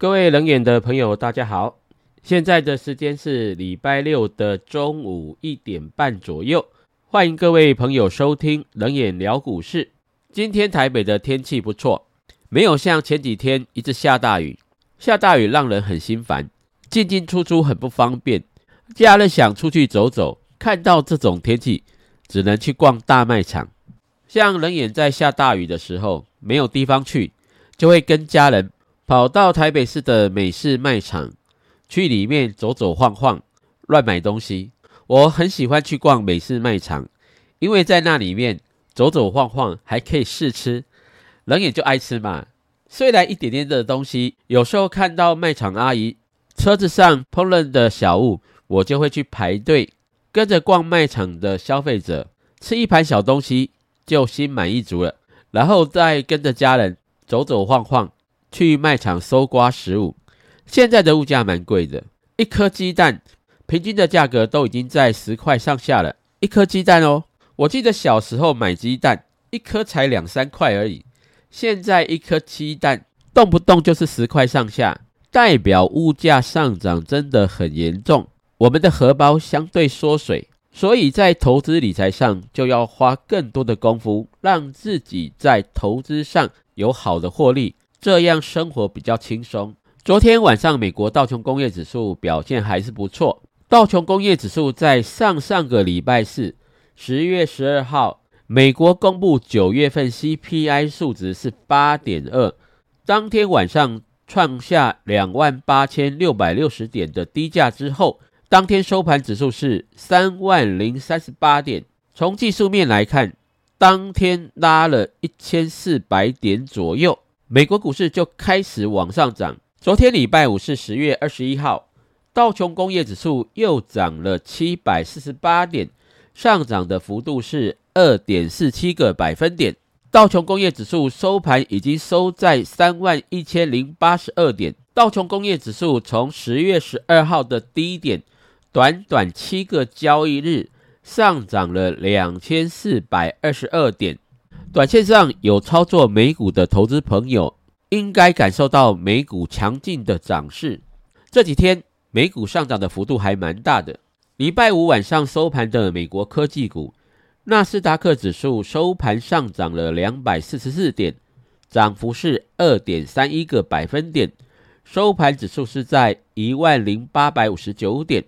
各位冷眼的朋友，大家好！现在的时间是礼拜六的中午一点半左右，欢迎各位朋友收听冷眼聊股市。今天台北的天气不错，没有像前几天一直下大雨，下大雨让人很心烦，进进出出很不方便。家人想出去走走，看到这种天气，只能去逛大卖场。像冷眼在下大雨的时候，没有地方去，就会跟家人。跑到台北市的美式卖场，去里面走走晃晃，乱买东西。我很喜欢去逛美式卖场，因为在那里面走走晃晃，还可以试吃。人也就爱吃嘛。虽然一点点的东西，有时候看到卖场阿姨车子上烹饪的小物，我就会去排队，跟着逛卖场的消费者吃一盘小东西，就心满意足了。然后再跟着家人走走晃晃。去卖场搜刮食物，现在的物价蛮贵的，一颗鸡蛋平均的价格都已经在十块上下了。一颗鸡蛋哦，我记得小时候买鸡蛋一颗才两三块而已，现在一颗鸡蛋动不动就是十块上下，代表物价上涨真的很严重，我们的荷包相对缩水，所以在投资理财上就要花更多的功夫，让自己在投资上有好的获利。这样生活比较轻松。昨天晚上，美国道琼工业指数表现还是不错。道琼工业指数在上上个礼拜四，十月十二号，美国公布九月份 CPI 数值是八点二，当天晚上创下两万八千六百六十点的低价之后，当天收盘指数是三万零三十八点。从技术面来看，当天拉了一千四百点左右。美国股市就开始往上涨。昨天礼拜五是十月二十一号，道琼工业指数又涨了七百四十八点，上涨的幅度是二点四七个百分点。道琼工业指数收盘已经收在三万一千零八十二点。道琼工业指数从十月十二号的低点，短短七个交易日上涨了两千四百二十二点。短线上有操作美股的投资朋友，应该感受到美股强劲的涨势。这几天美股上涨的幅度还蛮大的。礼拜五晚上收盘的美国科技股，纳斯达克指数收盘上涨了两百四十四点，涨幅是二点三一个百分点，收盘指数是在一万零八百五十九点。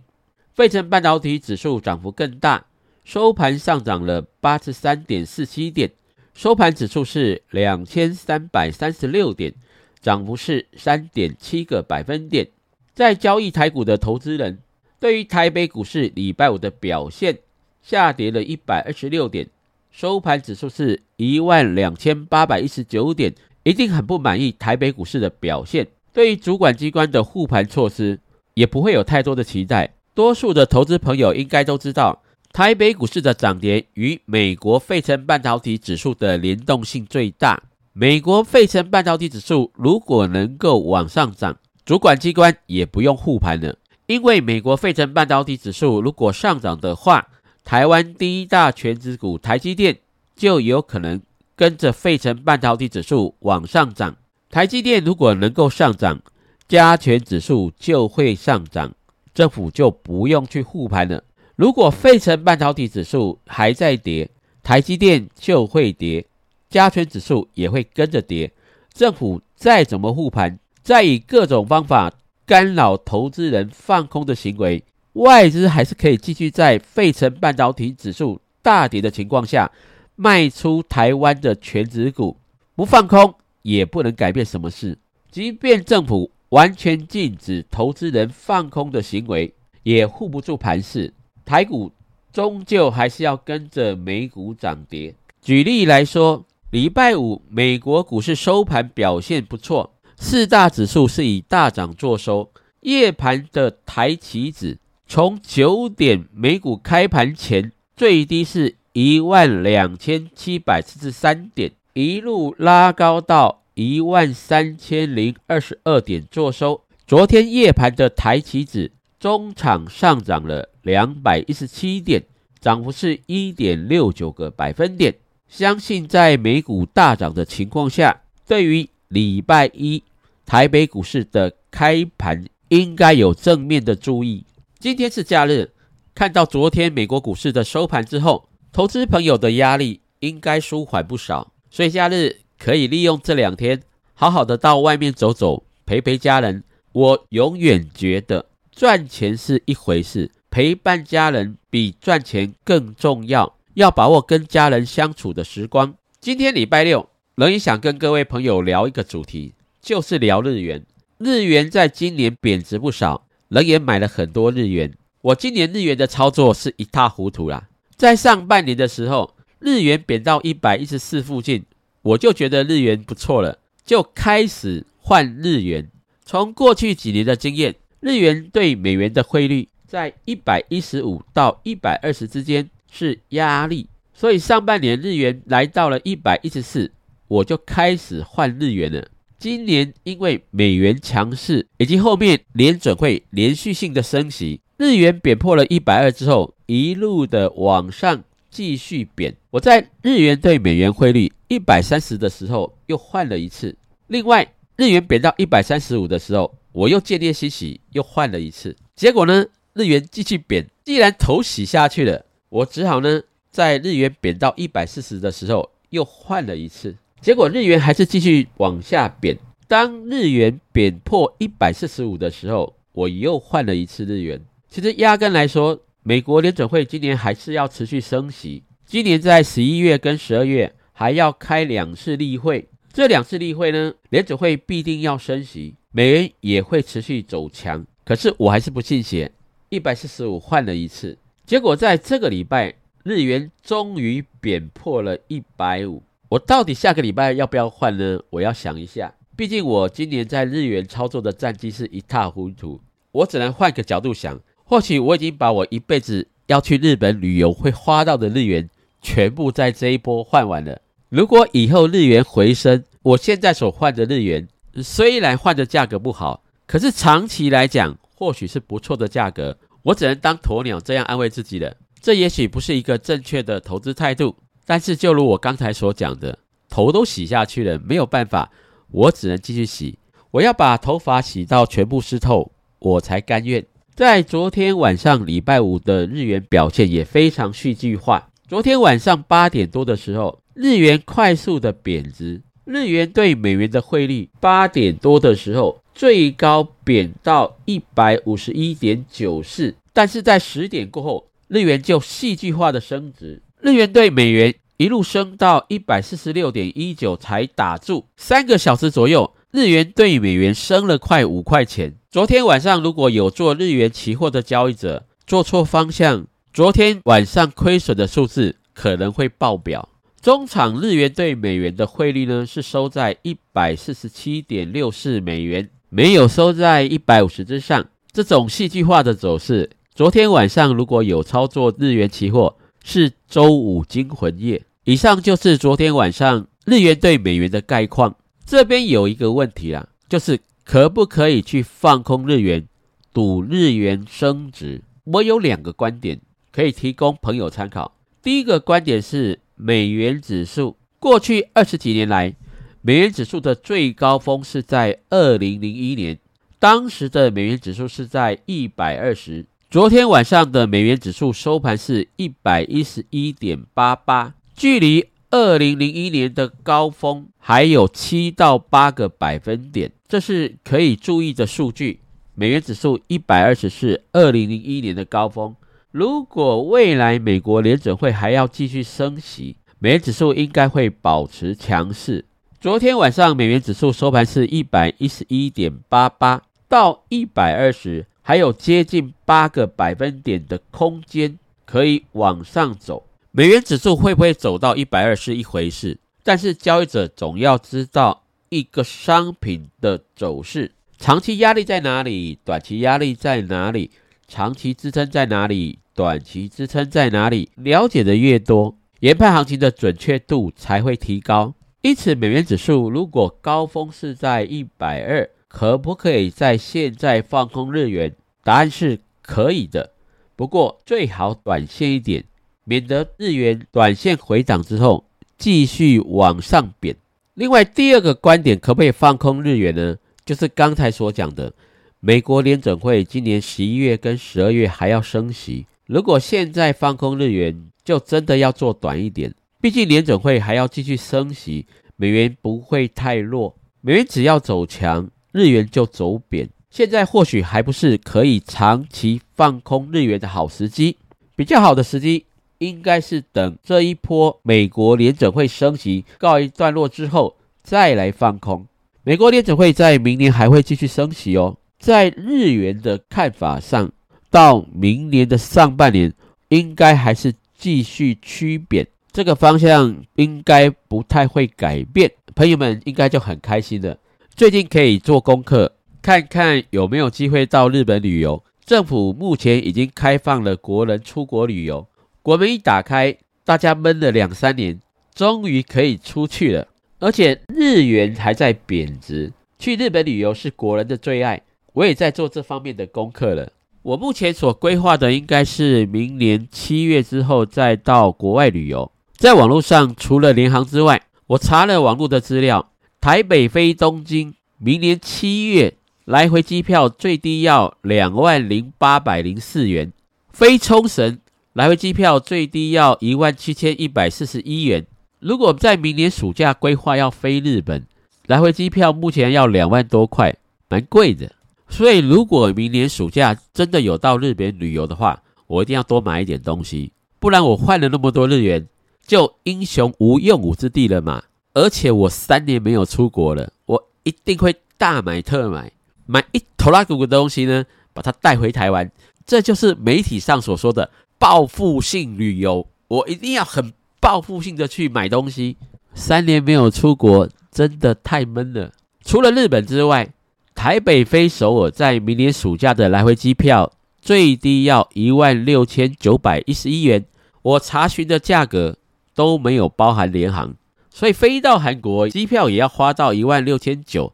费城半导体指数涨幅更大，收盘上涨了八十三点四七点。收盘指数是两千三百三十六点，涨幅是三点七个百分点。在交易台股的投资人，对于台北股市礼拜五的表现下跌了一百二十六点，收盘指数是一万两千八百一十九点，一定很不满意台北股市的表现。对于主管机关的护盘措施，也不会有太多的期待。多数的投资朋友应该都知道。台北股市的涨跌与美国费城半导体指数的联动性最大。美国费城半导体指数如果能够往上涨，主管机关也不用护盘了，因为美国费城半导体指数如果上涨的话，台湾第一大全指股台积电就有可能跟着费城半导体指数往上涨。台积电如果能够上涨，加权指数就会上涨，政府就不用去护盘了。如果费城半导体指数还在跌，台积电就会跌，加权指数也会跟着跌。政府再怎么护盘，再以各种方法干扰投资人放空的行为，外资还是可以继续在费城半导体指数大跌的情况下卖出台湾的全指股，不放空也不能改变什么事。即便政府完全禁止投资人放空的行为，也护不住盘势。台股终究还是要跟着美股涨跌。举例来说，礼拜五美国股市收盘表现不错，四大指数是以大涨作收。夜盘的台期指从九点美股开盘前最低是一万两千七百四十三点，一路拉高到一万三千零二十二点作收。昨天夜盘的台期指中场上涨了。两百一十七点，涨幅是一点六九个百分点。相信在美股大涨的情况下，对于礼拜一台北股市的开盘应该有正面的注意。今天是假日，看到昨天美国股市的收盘之后，投资朋友的压力应该舒缓不少，所以假日可以利用这两天，好好的到外面走走，陪陪家人。我永远觉得赚钱是一回事，陪伴家人比赚钱更重要。要把握跟家人相处的时光。今天礼拜六，冷也想跟各位朋友聊一个主题，就是聊日元。日元在今年贬值不少，冷也买了很多日元。我今年日元的操作是一塌糊涂啦。在上半年的时候，日元贬到一百一十四附近，我就觉得日元不错了，就开始换日元。从过去几年的经验，日元对美元的汇率在一百一十五到一百二十之间。是压力，所以上半年日元来到了一百一十四，我就开始换日元了。今年因为美元强势，以及后面联准会连续性的升息，日元贬破了一百二之后，一路的往上继续贬。我在日元对美元汇率一百三十的时候又换了一次，另外日元贬到一百三十五的时候，我又建立欣喜又换了一次。结果呢，日元继续贬，既然头洗下去了。我只好呢，在日元贬到一百四十的时候，又换了一次，结果日元还是继续往下贬。当日元贬破一百四十五的时候，我又换了一次日元。其实压根来说，美国联准会今年还是要持续升息，今年在十一月跟十二月还要开两次例会，这两次例会呢，联准会必定要升息，美元也会持续走强。可是我还是不信邪，一百四十五换了一次。结果在这个礼拜，日元终于贬破了一百五。我到底下个礼拜要不要换呢？我要想一下。毕竟我今年在日元操作的战绩是一塌糊涂，我只能换个角度想。或许我已经把我一辈子要去日本旅游会花到的日元，全部在这一波换完了。如果以后日元回升，我现在所换的日元虽然换的价格不好，可是长期来讲，或许是不错的价格。我只能当鸵鸟这样安慰自己了。这也许不是一个正确的投资态度，但是就如我刚才所讲的，头都洗下去了，没有办法，我只能继续洗。我要把头发洗到全部湿透，我才甘愿。在昨天晚上礼拜五的日元表现也非常戏剧化。昨天晚上八点多的时候，日元快速的贬值，日元对美元的汇率八点多的时候。最高贬到一百五十一点九四，但是在十点过后，日元就戏剧化的升值，日元对美元一路升到一百四十六点一九才打住。三个小时左右，日元对美元升了快五块钱。昨天晚上如果有做日元期货的交易者做错方向，昨天晚上亏损的数字可能会爆表。中场日元对美元的汇率呢是收在一百四十七点六四美元。没有收在一百五十之上，这种戏剧化的走势。昨天晚上如果有操作日元期货，是周五惊魂夜。以上就是昨天晚上日元对美元的概况。这边有一个问题啦，就是可不可以去放空日元，赌日元升值？我有两个观点可以提供朋友参考。第一个观点是美元指数过去二十几年来。美元指数的最高峰是在二零零一年，当时的美元指数是在一百二十。昨天晚上的美元指数收盘是一百一十一点八八，距离二零零一年的高峰还有七到八个百分点，这是可以注意的数据。美元指数一百二十是二零零一年的高峰。如果未来美国联准会还要继续升息，美元指数应该会保持强势。昨天晚上美元指数收盘是一百一十一点八八到一百二十，还有接近八个百分点的空间可以往上走。美元指数会不会走到一百二是一回事，但是交易者总要知道一个商品的走势，长期压力在哪里，短期压力在哪里，长期支撑在哪里，短期支撑在哪里，了解的越多，研判行情的准确度才会提高。因此，美元指数如果高峰是在一百二，可不可以在现在放空日元？答案是可以的，不过最好短线一点，免得日元短线回档之后继续往上贬。另外，第二个观点，可不可以放空日元呢？就是刚才所讲的，美国联准会今年十一月跟十二月还要升息。如果现在放空日元，就真的要做短一点。毕竟联准会还要继续升息，美元不会太弱。美元只要走强，日元就走贬。现在或许还不是可以长期放空日元的好时机，比较好的时机应该是等这一波美国联准会升息告一段落之后再来放空。美国联准会在明年还会继续升息哦。在日元的看法上，到明年的上半年应该还是继续趋贬，这个方向应该不太会改变。朋友们应该就很开心了。最近可以做功课。看看有没有机会到日本旅游。政府目前已经开放了国人出国旅游，国门一打开，大家闷了两三年，终于可以出去了。而且日元还在贬值，去日本旅游是国人的最爱。我也在做这方面的功课了。我目前所规划的应该是明年七月之后再到国外旅游。在网络上，除了联航之外，我查了网络的资料，台北飞东京，明年七月。来回机票最低要两万零八百零四元，飞冲绳来回机票最低要一万七千一百四十一元。如果在明年暑假规划要飞日本，来回机票目前要两万多块，蛮贵的。所以如果明年暑假真的有到日本旅游的话，我一定要多买一点东西，不然我换了那么多日元，就英雄无用武之地了嘛。而且我三年没有出国了，我一定会大买特买。买一头拉股的东西呢，把它带回台湾，这就是媒体上所说的报复性旅游。我一定要很报复性的去买东西。三年没有出国，真的太闷了。除了日本之外，台北飞首尔在明年暑假的来回机票最低要一万六千九百一十一元。我查询的价格都没有包含联航，所以飞到韩国机票也要花到一万六千九，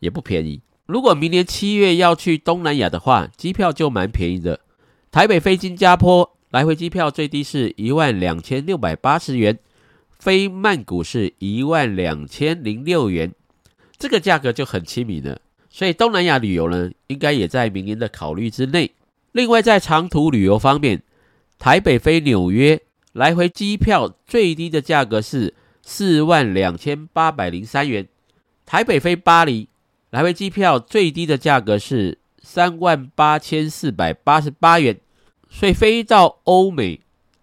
也不便宜。如果明年七月要去东南亚的话，机票就蛮便宜的。台北飞新加坡来回机票最低是一万两千六百八十元，飞曼谷是一万两千零六元，这个价格就很亲民了。所以东南亚旅游呢，应该也在明年的考虑之内。另外，在长途旅游方面，台北飞纽约来回机票最低的价格是四万两千八百零三元，台北飞巴黎。来回机票最低的价格是三万八千四百八十八元，所以飞到欧美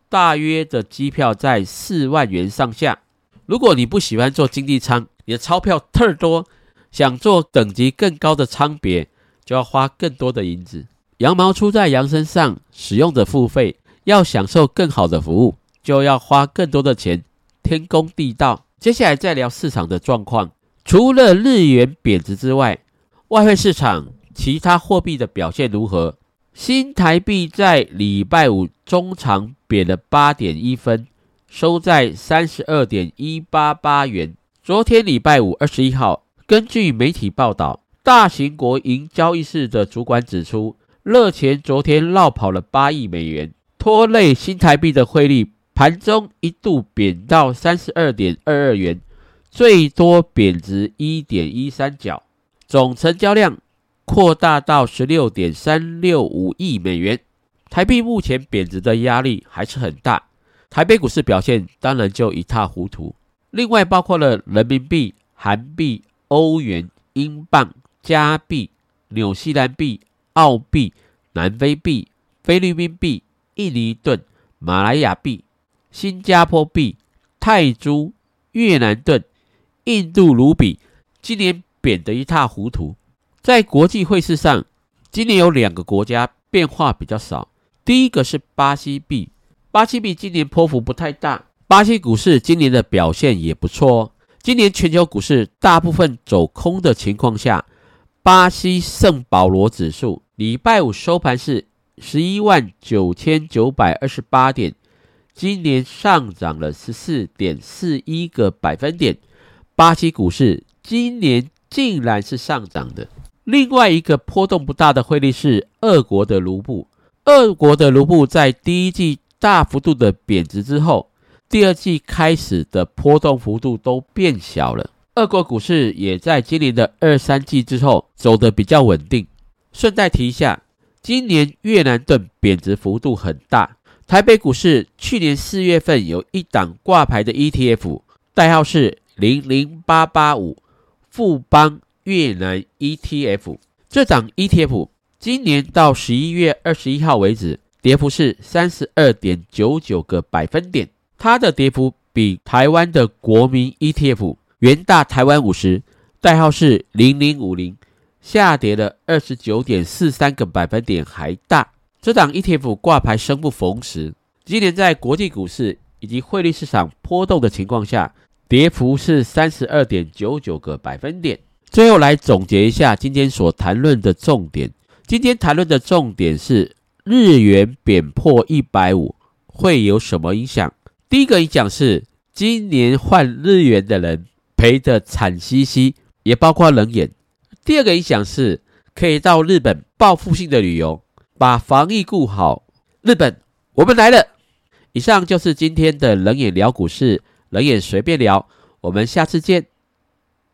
大约的机票在四万元上下。如果你不喜欢坐经济舱，你的钞票特多，想坐等级更高的舱别，就要花更多的银子。羊毛出在羊身上，使用者付费，要享受更好的服务，就要花更多的钱，天公地道。接下来再聊市场的状况。除了日元贬值之外，外汇市场其他货币的表现如何？新台币在礼拜五中长贬了八点一分，收在三十二点一八八元。昨天礼拜五二十一号，根据媒体报道，大型国营交易室的主管指出，热钱昨天绕跑了八亿美元，拖累新台币的汇率，盘中一度贬到三十二点二二元。最多贬值一点一三角，总成交量扩大到十六点三六五亿美元。台币目前贬值的压力还是很大，台北股市表现当然就一塌糊涂。另外包括了人民币、韩币、欧元、英镑、加币、纽西兰币、澳币、南非币、菲律宾币、印尼盾、马来亚币、新加坡币、泰铢、越南盾。印度卢比今年贬得一塌糊涂，在国际汇市上，今年有两个国家变化比较少。第一个是巴西币，巴西币今年波幅不太大，巴西股市今年的表现也不错。今年全球股市大部分走空的情况下，巴西圣保罗指数礼拜五收盘是十一万九千九百二十八点，今年上涨了十四点四一个百分点。巴西股市今年竟然是上涨的。另外一个波动不大的汇率是俄国的卢布。俄国的卢布在第一季大幅度的贬值之后，第二季开始的波动幅度都变小了。俄国股市也在今年的二三季之后走得比较稳定。顺带提一下，今年越南盾贬值幅度很大。台北股市去年四月份有一档挂牌的 ETF，代号是零零八八五富邦越南 ETF。这档 ETF 今年到十一月二十一号为止，跌幅是三十二点九九个百分点。它的跌幅比台湾的国民 ETF 元大台湾五十，代号是零零五零，下跌了二十九点四三个百分点还大。这档 ETF 挂牌生不逢时，今年在国际股市以及汇率市场波动的情况下，跌幅是三十二点九九个百分点。最后来总结一下今天所谈论的重点。今天谈论的重点是日元贬破一百五会有什么影响？第一个影响是今年换日元的人赔得惨兮兮，也包括冷眼。第二个影响是可以到日本报复性的旅游。把防疫顾好，日本，我们来了。以上就是今天的冷眼聊股市，冷眼随便聊，我们下次见。